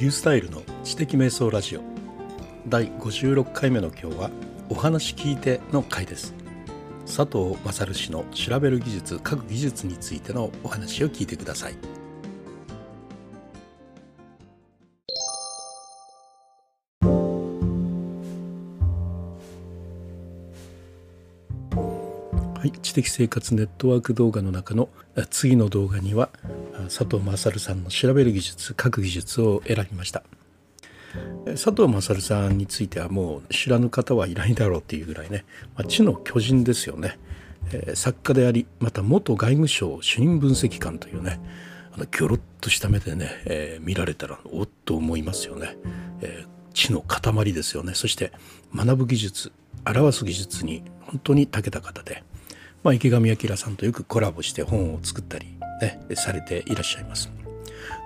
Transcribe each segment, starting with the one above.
リュースタイルの知的瞑想ラジオ。第56回目の今日はお話聞いての回です。佐藤勝氏の調べる技術各技術についてのお話を聞いてください。的生活ネットワーク動画の中の次の動画には佐藤勝さんの調べる技術書く技術を選びました。佐藤勝さんについてはもう知らぬ方はいないだろうっていうぐらいね、まあ、知の巨人ですよね、え、作家でありまた元外務省主任分析官というねあのギョロッとした目でね、えー、見られたらおっと思いますよね、えー、知の塊ですよね。そして学ぶ技術表す技術に本当に長けた方で。まあ、池上彰さんとよくコラボして本を作ったり、ね、されていらっしゃいます。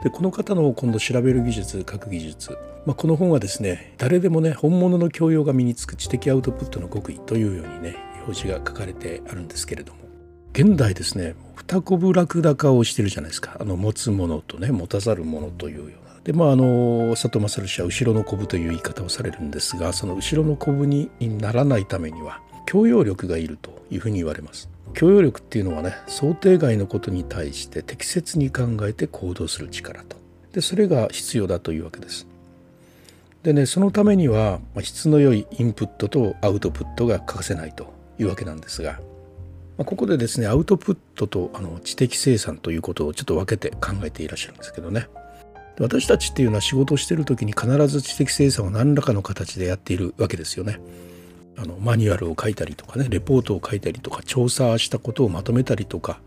でこの方の今度調べる技術書く技術、まあ、この本はですね誰でもね本物の教養が身につく知的アウトプットの極意というようにね表示が書かれてあるんですけれども。現代ですね二コブラクダ化をしてるじゃないですか。あの持つものとね持たざるものというような。でまああの佐藤勝氏は後ろのコブという言い方をされるんですがその後ろのコブにならないためには教養力がいるというふに言われます。教養力っていうのはね想定外のことに対して適切に考えて行動する力と。でそれが必要だというわけです。でねそのためには質の良いインプットとアウトプットが欠かせないというわけなんですがここでですねアウトプットとあの知的生産ということをちょっと分けて考えていらっしゃるんですけどね。私たちっていうのは仕事をしてる時に必ず知的生産を何らかの形でやっているわけですよね。あのマニュアルを書いたりとかねレポートを書いたりとか調査したことをまとめたりとか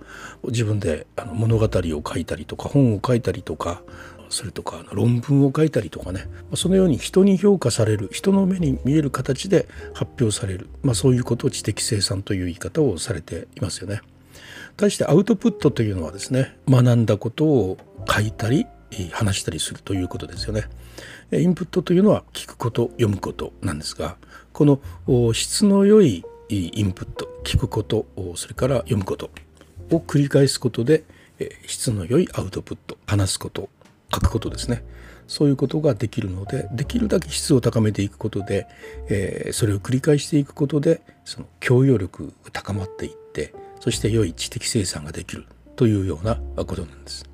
自分であの物語を書いたりとか本を書いたりとかそれとか論文を書いたりとかねそのように人に評価される人の目に見える形で発表される、まあ、そういうことを知的生産という言い方をされていますよね。対してアウトプットというのはですね学んだことを書いたり話したりするということですよね。インプットというのは聞くこと読むことなんですがこの質の良いインプット聞くことそれから読むことを繰り返すことで質の良いアウトプット話すこと書くことですねそういうことができるのでできるだけ質を高めていくことで、え、それを繰り返していくことでその教養力が高まっていってそして良い知的生産ができるというようなことなんです。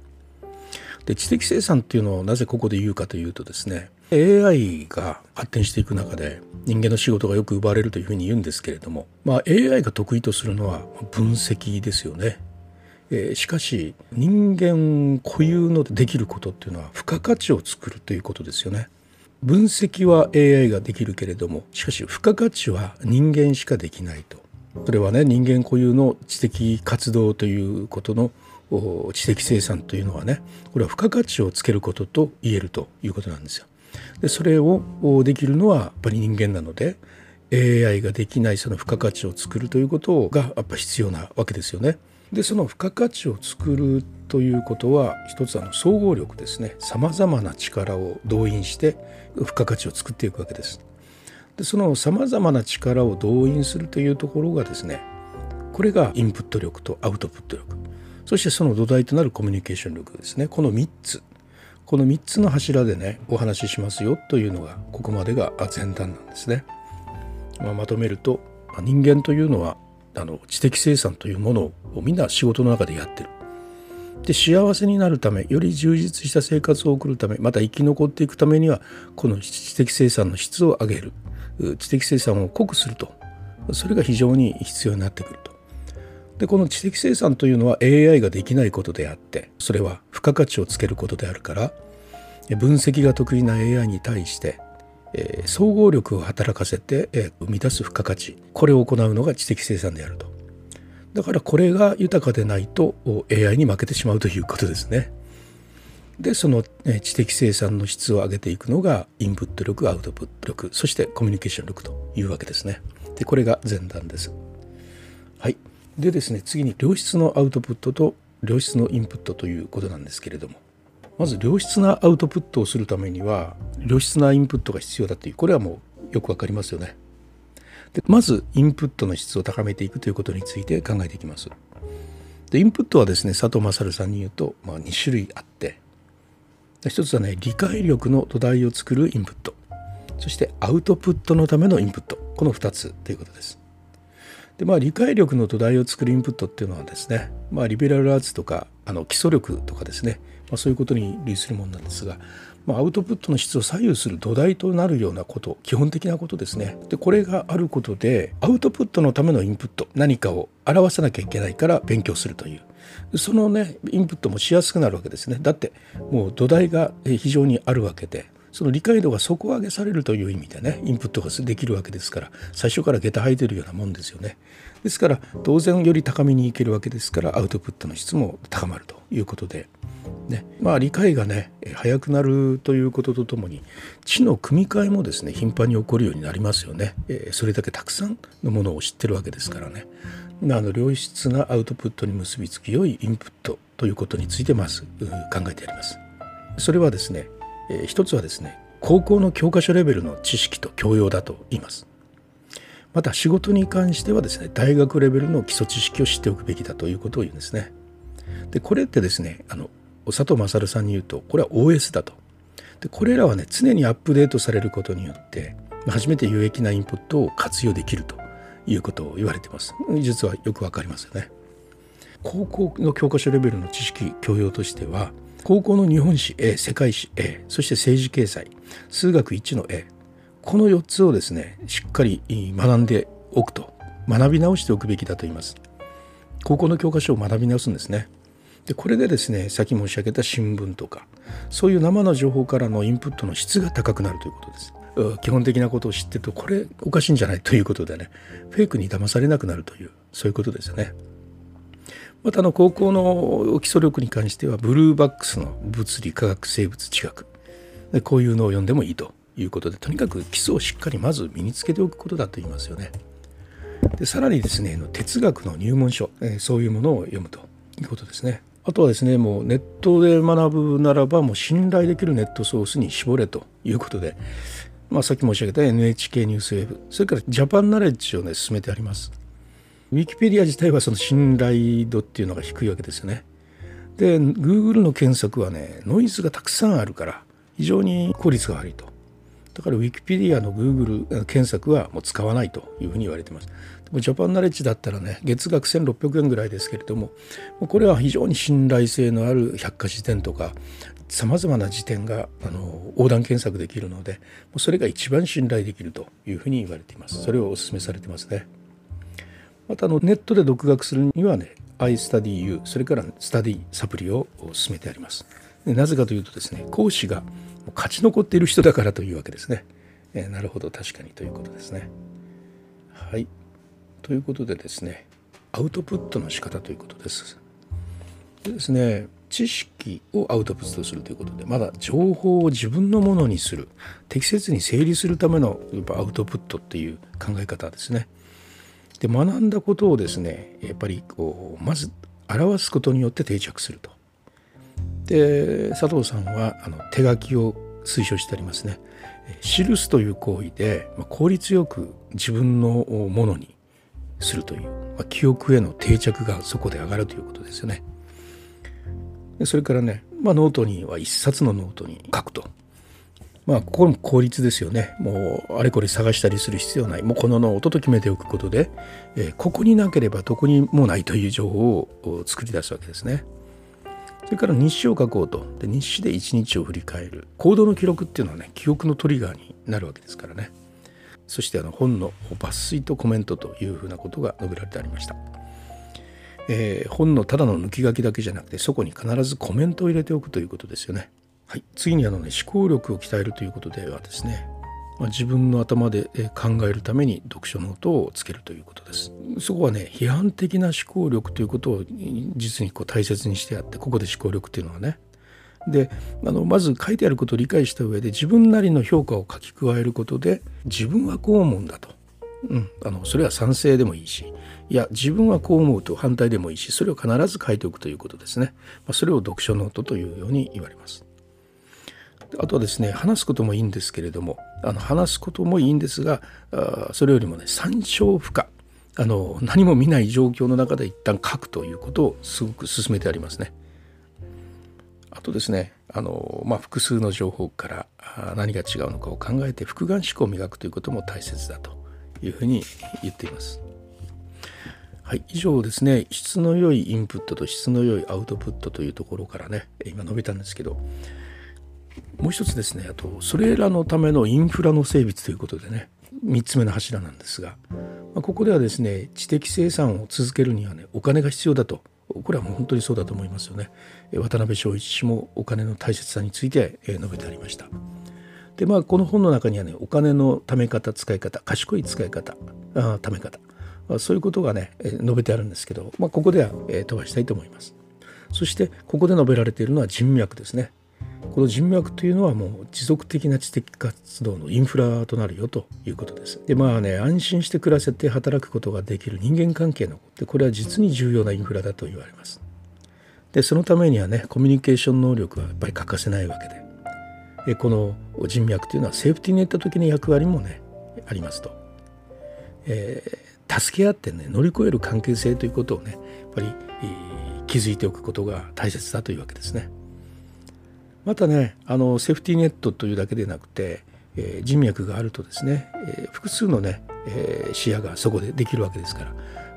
で知的生産っていうのをなぜここで言うかというとですね AI が発展していく中で人間の仕事がよく奪われるというふうに言うんですけれども、まあ、AI が得意とするのは分析ですよね。えー、しかし人間固有のできることっていうのは付加価値を作るということですよね。分析は AI ができるけれどもしかし付加価値は人間しかできないと。それはね人間固有の知的活動ということの知的生産というのはねこれは付加価値をつけることと言えるということなんですよ。でそれをできるのはやっぱり人間なので AI ができないその付加価値を作るということがやっぱ必要なわけですよね。でその付加価値を作るということは一つあの総合力ですねさまざまな力を動員して付加価値を作っていくわけです。でそのさまざまな力を動員するというところがですねこれがインプット力とアウトプット力そしてその土台となるコミュニケーション力ですねこの3つこの3つの柱でねお話ししますよというのがここまでが前段なんですね。まあ、まとめると人間というのはあの知的生産というものをみんな仕事の中でやってる。で幸せになるためより充実した生活を送るためまた生き残っていくためにはこの知的生産の質を上げる知的生産を濃くするとそれが非常に必要になってくると。でこの知的生産というのは AI ができないことであってそれは付加価値をつけることであるから分析が得意な AI に対して、えー、総合力を働かせて、えー、生み出す付加価値これを行うのが知的生産であると。だからこれが豊かでないと AI に負けてしまうということですね。でその、え、知的生産の質を上げていくのがインプット力アウトプット力そしてコミュニケーション力というわけですね。でこれが前段です。はい。でですね次に良質のアウトプットと良質のインプットということなんですけれども。まず良質なアウトプットをするためには良質なインプットが必要だというこれはもうよくわかりますよね。でまずインプットの質を高めていくということについて考えていきます。でインプットはですね佐藤勝さんに言うと、まあ、2種類あって。一つはね理解力の土台を作るインプット。そしてアウトプットのためのインプット。この2つということです。でまあ理解力の土台を作るインプットっていうのはですねまあリベラルアーツとかあの基礎力とかですね、まあ、そういうことに類するものなんですがまあ、アウトプットの質を左右する土台となるようなこと基本的なことですね。でこれがあることでアウトプットのためのインプット何かを表さなきゃいけないから勉強するという。そのねインプットもしやすくなるわけですね。だってもう土台が非常にあるわけでその理解度が底上げされるという意味でねインプットができるわけですから最初から下駄履いてるようなもんですよね。ですから当然より高みにいけるわけですからアウトプットの質も高まるということでね。まあ、理解がね早くなるということとともに知の組み替えもですね頻繁に起こるようになりますよね、え、それだけたくさんのものを知ってるわけですからね。あの良質なアウトプットに結びつき良いインプットということについてまず考えてやります。それはですね、えー、一つはですね高校の教科書レベルの知識と教養だと言います。また仕事に関してはですね大学レベルの基礎知識を知っておくべきだということを言うんですね。でこれってですねあの佐藤勝さんに言うとこれは OS だと。でこれらはね常にアップデートされることによって初めて有益なインプットを活用できるということを言われています。実はよくわかりますよね。高校の教科書レベルの知識教養としては高校の日本史 A 世界史 A そして政治経済数学1の A この4つをですねしっかり学んでおくと学び直しておくべきだと言います高校の教科書を学び直すんですねでこれでですねさっき申し上げた新聞とかそういう生の情報からのインプットの質が高くなるということです。基本的なことを知ってるとこれおかしいんじゃない？ということでねフェイクに騙されなくなるというそういうことですよね。またあの高校の基礎力に関してはブルーバックスの物理科学生物地学でこういうのを読んでもいいということでとにかく基礎をしっかりまず身につけておくことだと言いますよね。でさらにですね哲学の入門書そういうものを読むということですね。あとはですねもうネットで学ぶならばもう信頼できるネットソースに絞れということで、まあ、さっき申し上げた NHK ニュースウェブそれからジャパンナレッジをね進めてあります。ウィキペディア自体はその信頼度っていうのが低いわけですよね。で Google の検索はねノイズがたくさんあるから非常に効率が悪いと。だからウィキペディアの Google 検索はもう使わないというふうに言われてます。でもジャパンナレッジだったらね月額1600円ぐらいですけれどもこれは非常に信頼性のある百科事典とかさまざまな辞典があの横断検索できるのでそれが一番信頼できるというふうに言われていますそれをお勧めされてますねまたあのネットで独学するにはね iStudyU それからスタディサプリを進めてありますでなぜかというとですね講師が勝ち残っている人だからというわけですね、えー、なるほど確かにということですねはいということでですねアウトプットの仕方ということです。でですね知識をアウトプットするということでまだ情報を自分のものにする適切に整理するためのやっぱアウトプットっていう考え方ですね。で学んだことをですねやっぱりこうまず表すことによって定着すると。で佐藤さんはあの手書きを推奨してありますね。記すという行為で効率よく自分のものにするという、まあ、記憶への定着がそこで上がるということですよね。でそれからね、まあ、ノートには一冊のノートに書くと。まあ、ここも効率ですよね。もう、あれこれ探したりする必要ない。もう、このノートと決めておくことで、えー、ここになければどこにもないという情報を作り出すわけですね。それから日誌を書こうと。で日誌で一日を振り返る。行動の記録っていうのはね、記憶のトリガーになるわけですからね。そしてあの本の抜粋とコメントというふうなことが述べられてありました。えー、本のただの抜き書きだけじゃなくてそこに必ずコメントを入れておくということですよね。はい、次にあの、ね、思考力を鍛えるということではですね、まあ、自分の頭で考えるために読書ノートをつけるということです。そこはね批判的な思考力ということを実にこう大切にしてあってここで思考力っていうのはね。であのまず書いてあることを理解した上で自分なりの評価を書き加えることで自分はこう思うんだと、うん、あのそれは賛成でもいいしいや自分はこう思うと反対でもいいしそれを必ず書いておくということですね、まあ、それを読書ノートというように言われます。あとはですね話すこともいいんですけれどもあの話すこともいいんですがあそれよりもね参照不可あの何も見ない状況の中で一旦書くということをすごく進めてありますね。あとですねあの、まあ、複数の情報から何が違うのかを考えて複眼思考を磨くということも大切だというふうに言っています。はい、以上ですね質の良いインプットと質の良いアウトプットというところからね今述べたんですけどもう一つですねあとそれらのためのインフラの整備ということでね3つ目の柱なんですが、まあ、ここではですね知的生産を続けるにはねお金が必要だと。これはもう本当にそうだと思いますよね。渡辺正一氏もお金の大切さについて述べてありました。でまあこの本の中にはねお金の貯め方使い方賢い使い方あ貯め方あそういうことがね述べてあるんですけど、まあ、ここでは飛ばしたいと思います。そしてここで述べられているのは人脈ですね。この人脈というのはもう持続的な知的活動のインフラとなるよということです。でまあね安心して暮らせて働くことができる人間関係のでこれは実に重要なインフラだと言われます。でそのためにはねコミュニケーション能力はやっぱり欠かせないわけででこの人脈というのはセーフティーネット的な役割もねありますと。えー、助け合ってね乗り越える関係性ということをねやっぱり、えー、気づいておくことが大切だというわけですね。またねあのセーフティーネットというだけでなくて、えー、人脈があるとですね、えー、複数のね、えー、視野がそこでできるわけですから、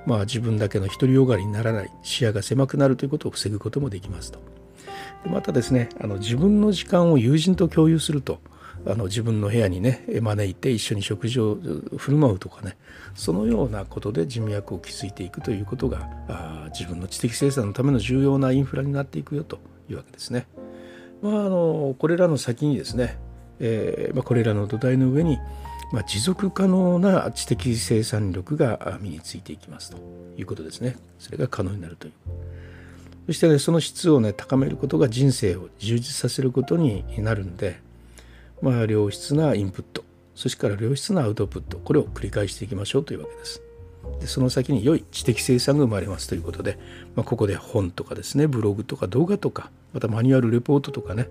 まあ、自分だけの独りよがりにならない視野が狭くなるということを防ぐこともできますと。でまたですねあの自分の時間を友人と共有するとあの自分の部屋にね招いて一緒に食事を振る舞うとかねそのようなことで人脈を築いていくということがあ自分の知的生産のための重要なインフラになっていくよというわけですね。まあ、あのこれらの先にですね、えーまあ、これらの土台の上に、まあ、持続可能な知的生産力が身についていきますということですね。それが可能になるという。そして、ね、その質をね高めることが人生を充実させることになるんで、まあ、良質なインプットそしてから良質なアウトプットこれを繰り返していきましょうというわけです。でその先に良い知的生産が生まれますということで、まあ、ここで本とかですねブログとか動画とかまたマニュアルレポートとかね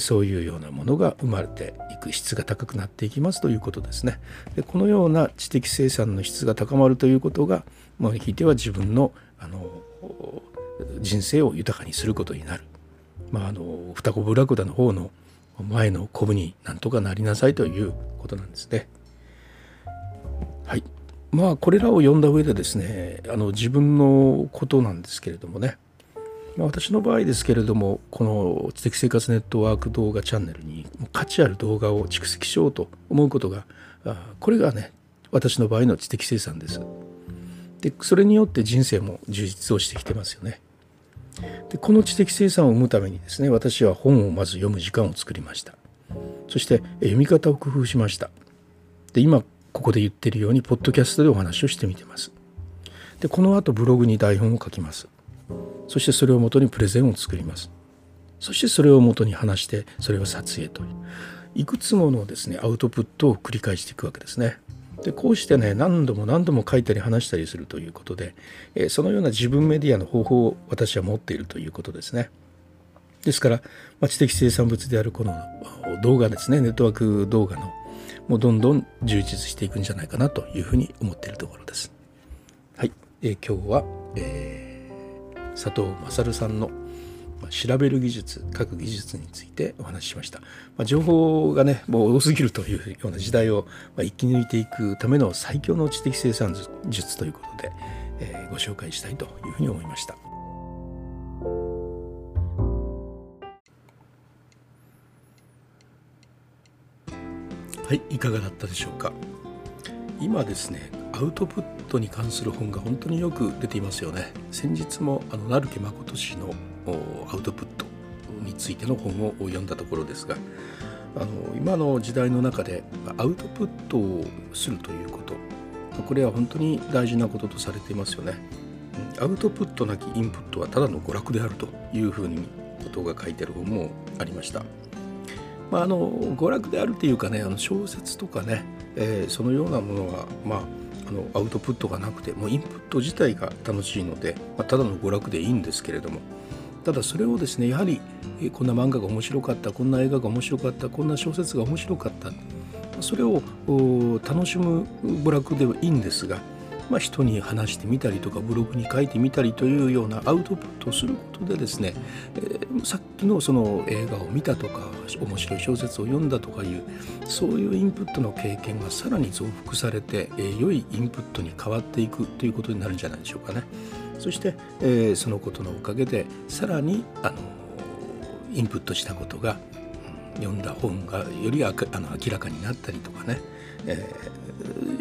そういうようなものが生まれていく質が高くなっていきますということですね。でこのような知的生産の質が高まるということが、まあ、ひいては自分のあの人生を豊かにすることになる。まあ、あの双子ブラクダの方の前のコブになんとかなりなさいということなんですね。はい。まあこれらを読んだ上でですねあの自分のことなんですけれどもね、ま、私の場合ですけれどもこの知的生活ネットワーク動画チャンネルに価値ある動画を蓄積しようと思うことがこれがね私の場合の知的生産です。でそれによって人生も充実をしてきてますよね。でこの知的生産を生むためにですね私は本をまず読む時間を作りました。そして読み方を工夫しました。で今ここで言ってるようにポッドキャストでお話をしてみてます。でこの後ブログに台本を書きます。そしてそれをもとにプレゼンを作ります。そしてそれをもとに話してそれを撮影といういくつものですねアウトプットを繰り返していくわけですね。でこうしてね何度も何度も書いたり話したりするということで、えそのような自分メディアの方法を私は持っているということですね。ですから、まあ、知的生産物であるこの動画ですねネットワーク動画のもうどんどん充実していくんじゃないかなというふうに思っているところです。はい、えー、今日は、えー、佐藤勝さんの調べる技術書く技術についてお話ししました、まあ、情報がねもう多すぎるというような時代を生き抜いていくための最強の知的生産術ということで、えー、ご紹介したいというふうに思いました。はいいかがだったでしょうか今ですねアウトプットに関する本が本当によく出ていますよね。先日もあの成木誠氏のアウトプットについての本を読んだところですがあの今の時代の中でアウトプットをするということこれは本当に大事なこととされていますよね。アウトプットなきインプットはただの娯楽であるというふうにことが書いてある本もありました。まあ、あの娯楽であるというかねあの小説とかね、えー、そのようなものは、ま、あのアウトプットがなくてもうインプット自体が楽しいので、まあ、ただの娯楽でいいんですけれども。ただそれをですねやはり、こんな漫画が面白かったこんな映画が面白かったこんな小説が面白かった。それを楽しむ娯楽ではいいんですが、まあ、人に話してみたりとかブログに書いてみたりというようなアウトプットをすることでですね、えー、さっきのその映画を見たとか面白い小説を読んだとかいうそういうインプットの経験がさらに増幅されて、えー、良いインプットに変わっていくということになるんじゃないでしょうかね。そして、えー、そのことのおかげでさらにあのインプットしたことが読んだ本がよりああの明らかになったりとかね、え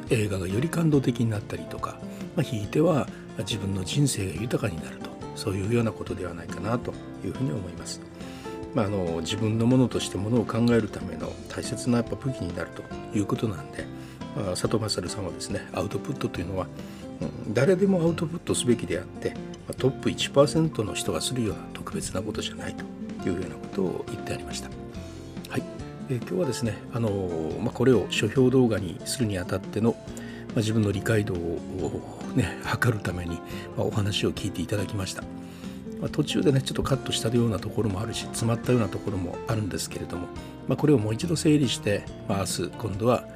ー、映画がより感動的になったりとか、まあ、ひいては自分の人生が豊かになるとそういうようなことではないかなというふうに思います。まあ、あの自分のものとしてものを考えるための大切なやっぱ武器になるということなんで、まあ、佐藤勝さんはですねアウトプットというのは、うん、誰でもアウトプットすべきであって、まあ、トップ1%の人がするような特別なことじゃないというようなことを言ってありました。え、今日はですね、あのまあ、これを書評動画にするにあたっての、まあ、自分の理解度を、ね、測るために、まあ、お話を聞いていただきました。ま、途中でねちょっとカットしたようなところもあるし詰まったようなところもあるんですけれども、ま、これをもう一度整理して、まあ、明日今度は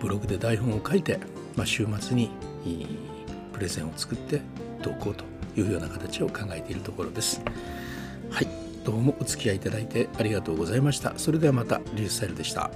ブログで台本を書いて、ま、週末にプレゼンを作って投稿というような形を考えているところです。はいどうもお付き合いいただいてありがとうございました。それではまたリュースタイルでした。